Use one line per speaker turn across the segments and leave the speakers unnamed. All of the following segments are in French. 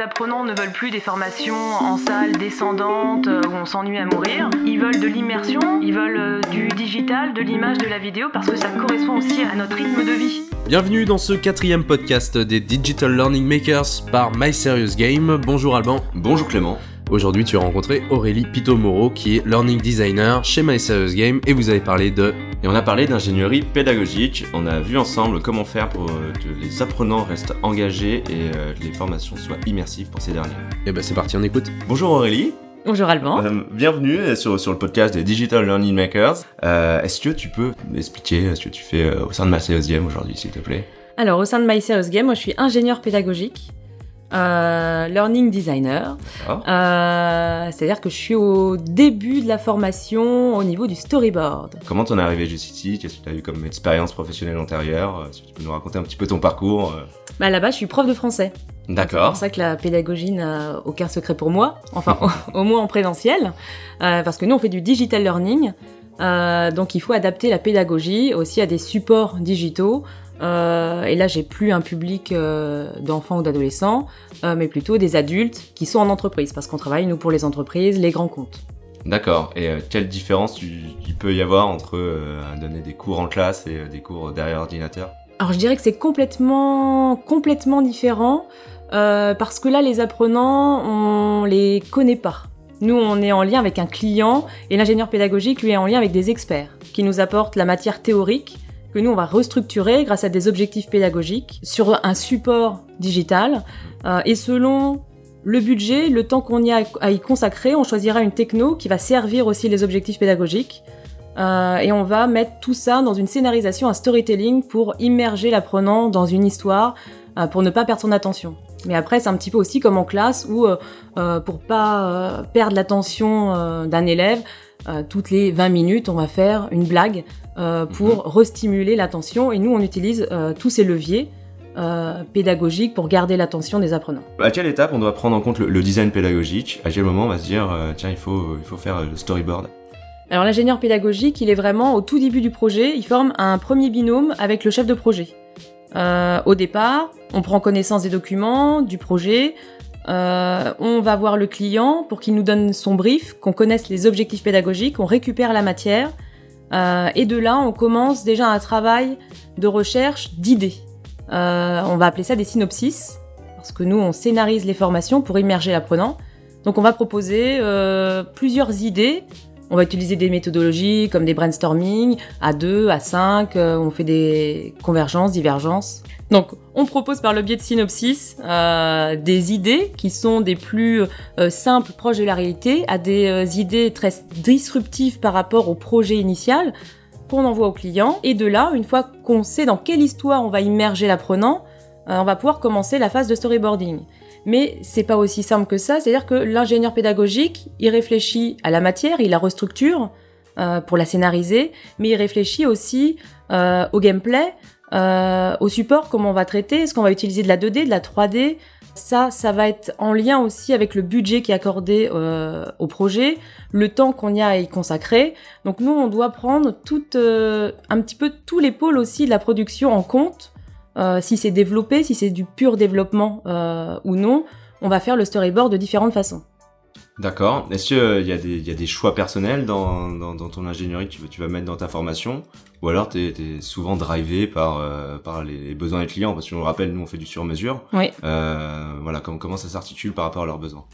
Les apprenants ne veulent plus des formations en salle descendante euh, où on s'ennuie à mourir. Ils veulent de l'immersion, ils veulent euh, du digital, de l'image, de la vidéo parce que ça correspond aussi à notre rythme de vie.
Bienvenue dans ce quatrième podcast des Digital Learning Makers par My Serious Game. Bonjour Alban.
Bonjour Clément.
Aujourd'hui, tu as rencontré Aurélie Pito-Moro qui est Learning Designer chez My Serious Game et vous avez parlé de
et on a parlé d'ingénierie pédagogique. On a vu ensemble comment faire pour euh, que les apprenants restent engagés et euh, que les formations soient immersives pour ces derniers.
Et bah c'est parti, on écoute.
Bonjour Aurélie.
Bonjour Alban.
Euh, bienvenue sur, sur le podcast des Digital Learning Makers. Est-ce que tu peux m'expliquer ce que tu fais au sein de My Game aujourd'hui, s'il te plaît?
Alors, au sein de My Game, moi je suis ingénieur pédagogique. Euh, learning designer. Euh, c'est-à-dire que je suis au début de la formation au niveau du storyboard.
Comment t'en es arrivé jusqu'ici Qu'est-ce que tu as eu comme expérience professionnelle antérieure? Si tu peux nous raconter un petit peu ton parcours euh.
bah, Là-bas, je suis prof de français.
D'accord.
C'est pour ça que la pédagogie n'a aucun secret pour moi, enfin au, moins en présentiel, parce que nous on fait du digital learning, donc il faut adapter la pédagogie aussi à des supports digitaux. Euh, et là, j'ai plus un public euh, d'enfants ou d'adolescents, euh, mais plutôt des adultes qui sont en entreprise, parce qu'on travaille, nous, pour les entreprises, les grands comptes.
D'accord. Et quelle différence il peut y avoir entre donner des cours en classe et des cours derrière ordinateur?
Alors, je dirais que c'est complètement, complètement différent, parce que là, les apprenants, on les connaît pas. Nous, on est en lien avec un client, et l'ingénieur pédagogique, lui, est en lien avec des experts, qui nous apportent la matière théorique, que nous on va restructurer grâce à des objectifs pédagogiques sur un support digital euh, et selon le budget, le temps qu'on y a à y consacrer, on choisira une techno qui va servir aussi les objectifs pédagogiques euh, et on va mettre tout ça dans une scénarisation, un storytelling pour immerger l'apprenant dans une histoire euh, pour ne pas perdre son attention. Mais après, c'est un petit peu aussi comme en classe où, pour pas perdre l'attention d'un élève, toutes les 20 minutes, on va faire une blague euh, pour mhm. restimuler l'attention. Et nous, on utilise euh, tous ces leviers euh, pédagogiques pour garder l'attention des apprenants.
À quelle étape on doit prendre en compte le, design pédagogique? À quel moment on va se dire, tiens, il faut, il faut faire le storyboard?
Alors l'ingénieur pédagogique, il est vraiment au tout début du projet, il forme un premier binôme avec le chef de projet. au départ, on prend connaissance des documents, du projet, on va voir le client pour qu'il nous donne son brief, qu'on connaisse les objectifs pédagogiques, on récupère la matière, et de là, on commence déjà un travail de recherche d'idées. Euh, on va appeler ça des synopsis, parce que nous, on scénarise les formations pour immerger l'apprenant. Donc on va proposer euh, plusieurs idées. On va utiliser des méthodologies comme des brainstorming à 2, à 5, on fait des convergences, divergences. Donc, on propose par le biais de synopsis euh, des idées qui sont des plus euh, simples, proches de la réalité, à des euh, idées très disruptives par rapport au projet initial qu'on envoie au client. Et de là, une fois qu'on sait dans quelle histoire on va immerger l'apprenant, on va pouvoir commencer la phase de storyboarding. Mais c'est pas aussi simple que ça, c'est-à-dire que l'ingénieur pédagogique, il réfléchit à la matière, il la restructure pour la scénariser, mais il réfléchit aussi au gameplay, euh, au support, comment on va traiter, est-ce qu'on va utiliser de la 2D, de la 3D Ça, ça va être en lien aussi avec le budget qui est accordé euh, au projet, le temps qu'on y a à y consacrer. Donc nous, on doit prendre tout, euh, un petit peu tous les pôles aussi de la production en compte. Si c'est développé, si c'est du pur développement ou non, on va faire le storyboard de différentes façons.
D'accord. Est-ce qu'il euh, y, a des choix personnels dans, ton ingénierie que tu, vas mettre dans ta formation? Ou alors tu es, souvent drivé par, euh, par les besoins des clients? Parce que je rappelle, nous on fait du sur-mesure.
Oui.
Euh, voilà, comment, ça s'articule par rapport à leurs besoins?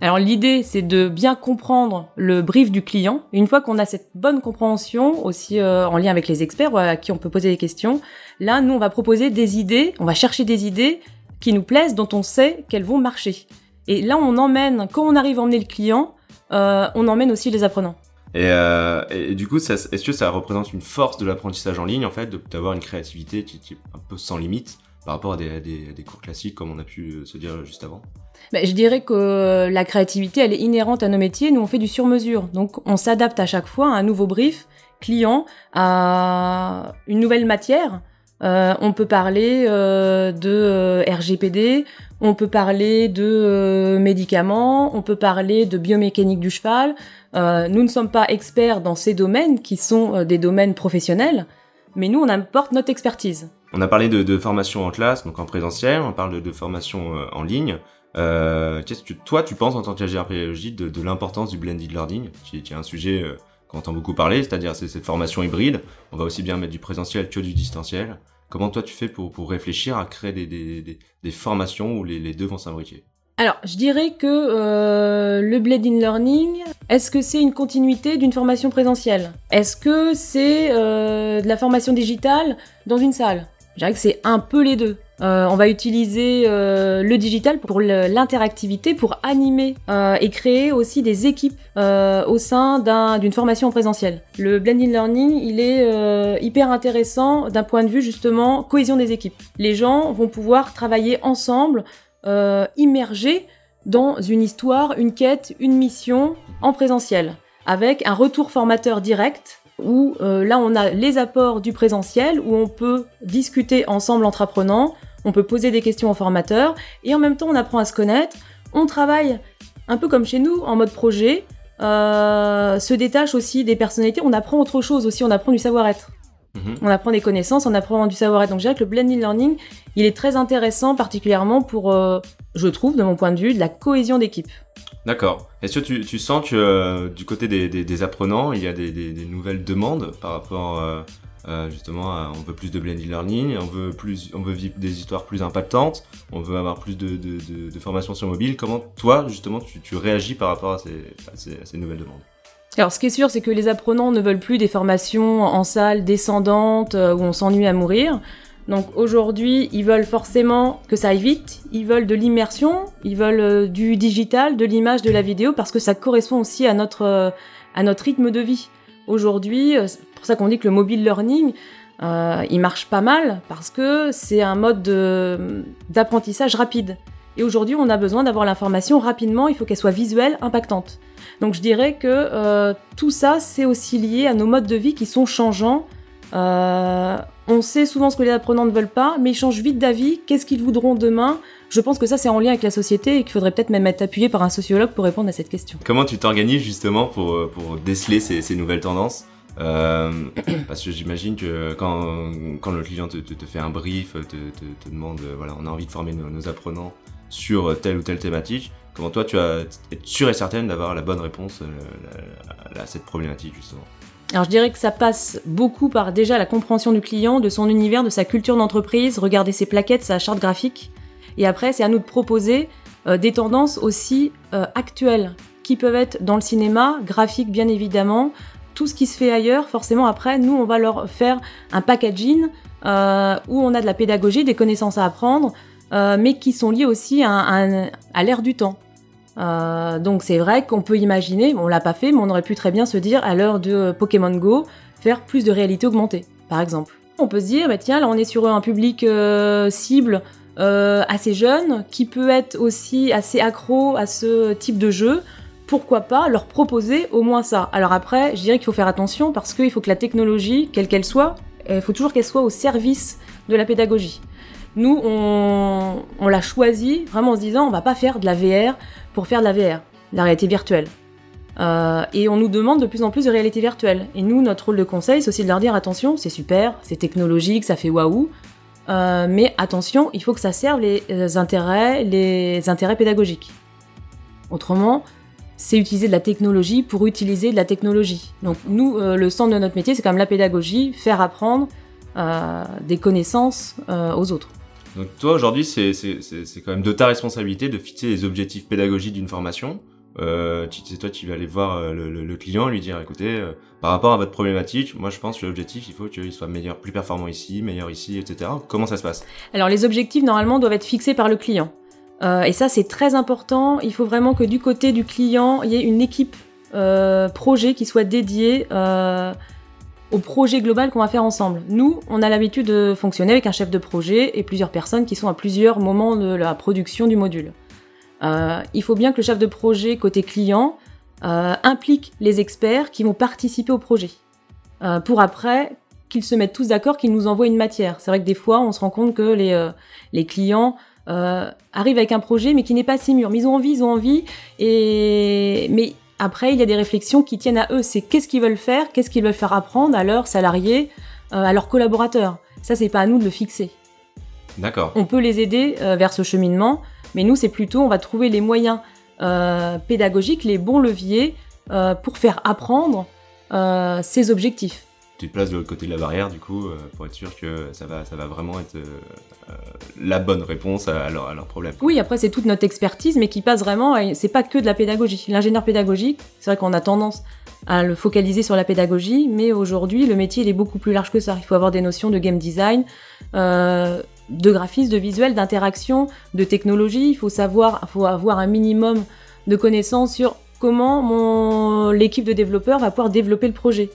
Alors l'idée, c'est de bien comprendre le brief du client. Une fois qu'on a cette bonne compréhension, aussi en lien avec les experts à qui on peut poser des questions, là, nous, on va proposer des idées, on va chercher des idées qui nous plaisent, dont on sait qu'elles vont marcher. Et là, on emmène, quand on arrive à emmener le client, euh, on emmène aussi les apprenants.
Et, euh, du coup, est-ce que ça représente une force de l'apprentissage en ligne, en fait, d'avoir une créativité qui, est un peu sans limite par rapport à des, cours classiques, comme on a pu se dire juste avant?
Ben, Je dirais que la créativité, elle est inhérente à nos métiers. Nous, on fait du sur-mesure. Donc, on s'adapte à chaque fois à un nouveau brief client, à une nouvelle matière. Euh, on peut parler euh, de euh, RGPD, on peut parler de médicaments, on peut parler de biomécanique du cheval. nous ne sommes pas experts dans ces domaines qui sont des domaines professionnels, mais nous on apporte notre expertise.
On a parlé de, formation en classe, donc en présentiel, on parle de, formation en ligne. Euh, qu'est-ce que toi, tu penses en tant qu'ingénieur pédagogique de, de l'importance du blended learning, qui, est un sujet euh, qu'on entend beaucoup parler, c'est-à-dire c'est cette formation hybride. On va aussi bien mettre du présentiel que du distanciel. Comment toi tu fais pour, réfléchir à créer des, formations où les, les deux vont s'imbriquer?
Alors, je dirais que euh, le blended learning, est-ce que c'est une continuité d'une formation présentielle? Est-ce que c'est euh, de la formation digitale dans une salle? Je dirais que c'est un peu les deux. Euh, on va utiliser euh, le digital pour l'interactivité, pour animer euh, et créer aussi des équipes euh, au sein d'un- d'une formation en présentiel. Le blended learning, il est euh, hyper intéressant d'un point de vue justement cohésion des équipes. Les gens vont pouvoir travailler ensemble, euh, immergés dans une histoire, une quête, une mission en présentiel, avec un retour formateur direct où euh, là on a les apports du présentiel, où on peut discuter ensemble entre apprenants, on peut poser des questions aux formateurs, et en même temps on apprend à se connaître, on travaille un peu comme chez nous, en mode projet, euh, se détache aussi des personnalités, on apprend autre chose aussi, on apprend du savoir-être.
Mhm.
On apprend des connaissances, on apprend du savoir-être. Donc je dirais que le blended learning, il est très intéressant, particulièrement pour, euh, je trouve, de mon point de vue, de la cohésion d'équipe.
D'accord. Est-ce que tu, sens que euh, du côté des, apprenants, il y a des, nouvelles demandes par rapport euh, euh, justement à on veut plus de blended learning, on veut plus, on veut vivre des histoires plus impactantes, on veut avoir plus de, formations sur mobile. Comment toi justement tu, réagis par rapport à ces, à ces, nouvelles demandes?
Alors, ce qui est sûr, c'est que les apprenants ne veulent plus des formations en salle descendante où on s'ennuie à mourir. Donc aujourd'hui, ils veulent forcément que ça aille vite, ils veulent de l'immersion, ils veulent euh, du digital, de l'image, de la vidéo, parce que ça correspond aussi à notre, euh, à notre rythme de vie. Aujourd'hui, euh, c'est pour ça qu'on dit que le mobile learning, il marche pas mal, parce que c'est un mode de- d'apprentissage rapide. Et aujourd'hui, on a besoin d'avoir l'information rapidement, il faut qu'elle soit visuelle, impactante. Donc je dirais que tout ça, c'est aussi lié à nos modes de vie qui sont changeants. On sait souvent ce que les apprenants ne veulent pas, mais ils changent vite d'avis. Qu'est-ce qu'ils voudront demain? Je pense que ça, c'est en lien avec la société et qu'il faudrait peut-être même être appuyé par un sociologue pour répondre à cette question.
Comment tu t'organises justement pour, euh, déceler ces, nouvelles tendances? Euh, Parce que j'imagine que quand, le client te, fait un brief, te, demande, euh, voilà, on a envie de former nos, apprenants sur telle ou telle thématique, comment toi tu as être sûr et certaine d'avoir la bonne réponse à cette problématique justement?
Alors je dirais que ça passe beaucoup par déjà la compréhension du client, de son univers, de sa culture d'entreprise, regarder ses plaquettes, sa charte graphique. Et après, c'est à nous de proposer euh, des tendances aussi euh, actuelles, qui peuvent être dans le cinéma, graphique bien évidemment, tout ce qui se fait ailleurs, forcément après, nous, on va leur faire un packaging euh, où on a de la pédagogie, des connaissances à apprendre, mais qui sont liées aussi à, à l'ère du temps. Euh, donc c'est vrai qu'on peut imaginer, on l'a pas fait, mais on aurait pu très bien se dire à l'heure de Pokémon Go, faire plus de réalité augmentée, par exemple. On peut se dire, bah tiens, là on est sur un public euh, cible euh, assez jeune, qui peut être aussi assez accro à ce type de jeu. Pourquoi pas leur proposer au moins ça? Alors après, je dirais qu'il faut faire attention parce qu'il faut que la technologie, quelle qu'elle soit, il faut toujours qu'elle soit au service de la pédagogie. Nous, on, l'a choisi vraiment en se disant, on va pas faire de la VR pour faire de la VR, de la réalité virtuelle. Euh, et on nous demande de plus en plus de réalité virtuelle. Et nous, notre rôle de conseil, c'est aussi de leur dire attention, c'est super, c'est technologique, ça fait waouh, euh, mais attention, il faut que ça serve les, intérêts, les intérêts pédagogiques. Autrement, c'est utiliser de la technologie pour utiliser de la technologie. Donc nous, euh, le centre de notre métier, c'est quand même la pédagogie, faire apprendre des connaissances aux autres.
Donc toi aujourd'hui c'est c'est- quand même de ta responsabilité de fixer les objectifs pédagogiques d'une formation. Euh, tu- toi qui vas aller voir euh, le, le- le client, lui dire écoutez, euh, par rapport à votre problématique, moi je pense que l'objectif il faut qu'il soit meilleur, plus performant ici, meilleur ici, etc. Comment ça se passe?
Alors les objectifs normalement doivent être fixés par le client. Euh, et ça c'est très important. Il faut vraiment que du côté du client, il y ait une équipe euh, projet qui soit dédiée au projet global qu'on va faire ensemble. Nous, on a l'habitude de fonctionner avec un chef de projet et plusieurs personnes qui sont à plusieurs moments de la production du module. Euh, il faut bien que le chef de projet côté client euh, implique les experts qui vont participer au projet. Euh, pour après qu'ils se mettent tous d'accord, qu'ils nous envoient une matière. C'est vrai que des fois, on se rend compte que les, les clients arrivent avec un projet, mais qui n'est pas si mûr. Mais ils ont envie, ils ont envie. Et... Mais après, il y a des réflexions qui tiennent à eux. C'est qu'est-ce qu'ils veulent faire, qu'est-ce qu'ils veulent faire apprendre à leurs salariés, euh, à leurs collaborateurs. Ça, c'est pas à nous de le fixer.
D'accord.
On peut les aider euh, vers ce cheminement, Mais nous, c'est plutôt, on va trouver les moyens euh, pédagogiques, les bons leviers pour faire apprendre ces objectifs.
Tu te places de l'autre côté de la barrière, du coup, euh, pour être sûr que ça va, ça va vraiment être euh, euh, la bonne réponse à, leur, problème.
Oui, après, c'est toute notre expertise, mais qui passe vraiment, c'est pas que de la pédagogie. L'ingénieur pédagogique, c'est vrai qu'on a tendance à le focaliser sur la pédagogie, mais aujourd'hui, le métier, il est beaucoup plus large que ça. Il faut avoir des notions de game design, de graphisme, de visuel, d'interaction, de technologie. Il faut savoir, faut avoir un minimum de connaissances sur comment l'équipe de développeurs va pouvoir développer le projet.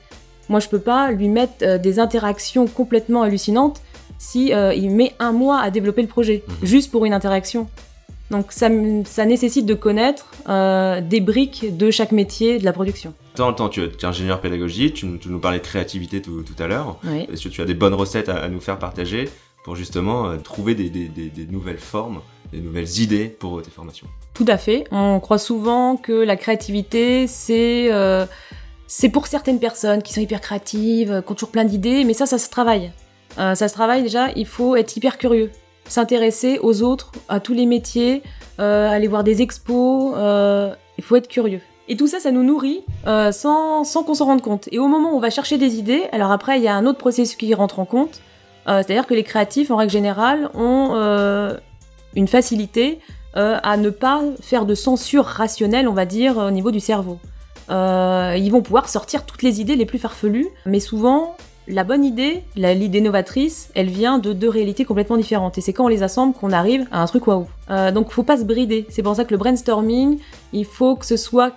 Moi, je peux pas lui mettre euh, des interactions complètement hallucinantes si euh, il met un mois à développer le projet,
Mhm.
juste pour une interaction. Donc ça, nécessite de connaître euh, des briques de chaque métier de la production.
Toi, en tant que tu es ingénieur pédagogique, tu, nous- tu nous parlais de créativité tout, tout à l'heure.
Oui.
Est-ce que tu as des bonnes recettes à, à nous faire partager pour justement trouver des, des- des- des nouvelles formes, des nouvelles idées pour tes formations?
Tout à fait. On croit souvent que la créativité, c'est euh, c'est pour certaines personnes qui sont hyper créatives, euh, qui ont toujours plein d'idées, mais ça, ça se travaille. Euh, ça se travaille déjà, il faut être hyper curieux, s'intéresser aux autres, à tous les métiers, euh, aller voir des expos, il faut être curieux. Et tout ça, ça nous nourrit sans, sans qu'on s'en rende compte. Et au moment où on va chercher des idées, alors après, il y a un autre processus qui rentre en compte, c'est-à-dire que les créatifs, en règle générale, ont une facilité à ne pas faire de censure rationnelle, on va dire, au niveau du cerveau. Euh, ils vont pouvoir sortir toutes les idées les plus farfelues, mais souvent, la bonne idée, l'idée novatrice, elle vient de deux réalités complètement différentes. Et c'est quand on les assemble qu'on arrive à un truc waouh. Euh, donc, faut pas se brider. C'est pour ça que le brainstorming, il faut que ce soit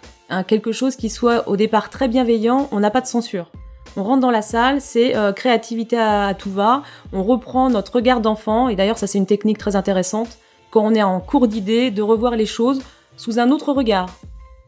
quelque chose qui soit au départ très bienveillant. On n'a pas de censure. On rentre dans la salle, c'est euh, créativité à, à tout va. On reprend notre regard d'enfant. Et d'ailleurs, ça, c'est une technique très intéressante quand on est en cours d'idées, de revoir les choses sous un autre regard.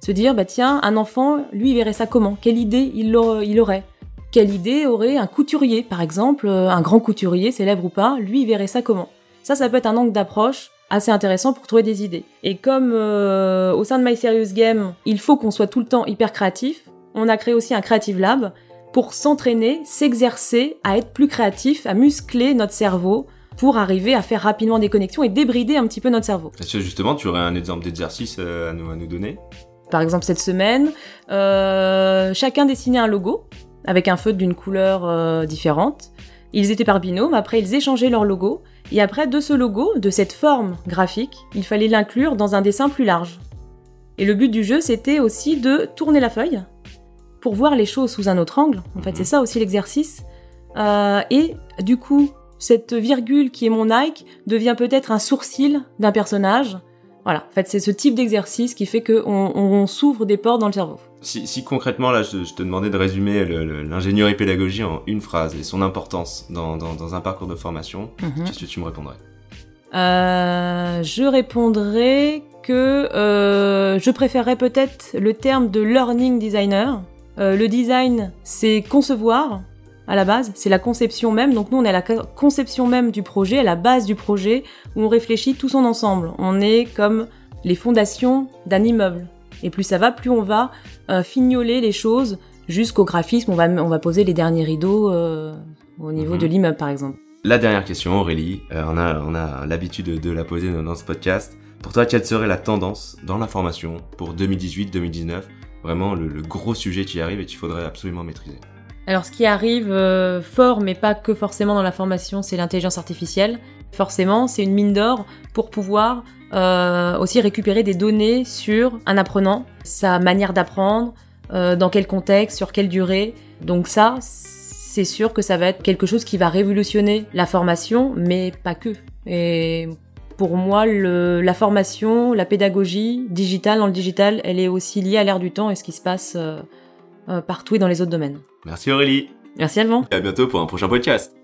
Se dire, bah tiens, un enfant, lui, verrait ça comment? Quelle idée il, aurait? Quelle idée aurait un couturier, par exemple, euh, un grand couturier, célèbre ou pas, lui, verrait ça comment? Ça, ça peut être un angle d'approche assez intéressant pour trouver des idées. Et comme euh, au sein de My Serious Game, il faut qu'on soit tout le temps hyper créatif, on a créé aussi un Creative Lab pour s'entraîner, s'exercer à être plus créatif, à muscler notre cerveau pour arriver à faire rapidement des connexions et débrider un petit peu notre cerveau.
Est-ce que justement, tu aurais un exemple d'exercice euh, à nous donner?
Par exemple, cette semaine, euh, chacun dessinait un logo avec un feutre d'une couleur euh, différente. Ils étaient par binôme, après ils échangeaient leur logo, et après de ce logo, de cette forme graphique, il fallait l'inclure dans un dessin plus large. Et le but du jeu, c'était aussi de tourner la feuille pour voir les choses sous un autre angle. En fait,
Mhm.
c'est ça aussi l'exercice. Euh, et du coup, cette virgule qui est mon Nike devient peut-être un sourcil d'un personnage. Voilà, en fait, c'est ce type d'exercice qui fait qu'on on, on s'ouvre des portes dans le cerveau.
si, si concrètement, là, je, je te demandais de résumer l'ingénierie pédagogie en une phrase et son importance dans, dans- dans un parcours de formation, qu'est-ce que tu me répondrais?
Euh, je répondrai que euh, je préférerais peut-être le terme de learning designer. Euh, le design, c'est concevoir à la base, c'est la conception même. Donc nous, on est à la co- conception même du projet, à la base du projet, où on réfléchit tout son ensemble. On est comme les fondations d'un immeuble. Et plus ça va, plus on va euh, fignoler les choses jusqu'au graphisme. On va, on va poser les derniers rideaux euh, au niveau
Mhm.
de l'immeuble, par exemple.
La dernière question, Aurélie, euh, on a, on a l'habitude de, de la poser dans, dans ce podcast. Pour toi, quelle serait la tendance dans la formation pour 2018-2019 Vraiment le, le gros sujet qui arrive et qu'il faudrait absolument maîtriser.
Alors, ce qui arrive euh, fort, mais pas que forcément dans la formation, c'est l'intelligence artificielle. Forcément, c'est une mine d'or pour pouvoir euh, aussi récupérer des données sur un apprenant, sa manière d'apprendre, euh, dans quel contexte, sur quelle durée. Donc ça, c'est sûr que ça va être quelque chose qui va révolutionner la formation, mais pas que. Et pour moi, le, la formation, la pédagogie digitale dans le digital, elle est aussi liée à l'ère du temps et ce qui se passe euh, euh, partout et dans les autres domaines.
Merci Aurélie
Merci Alban.
et à bientôt pour un prochain podcast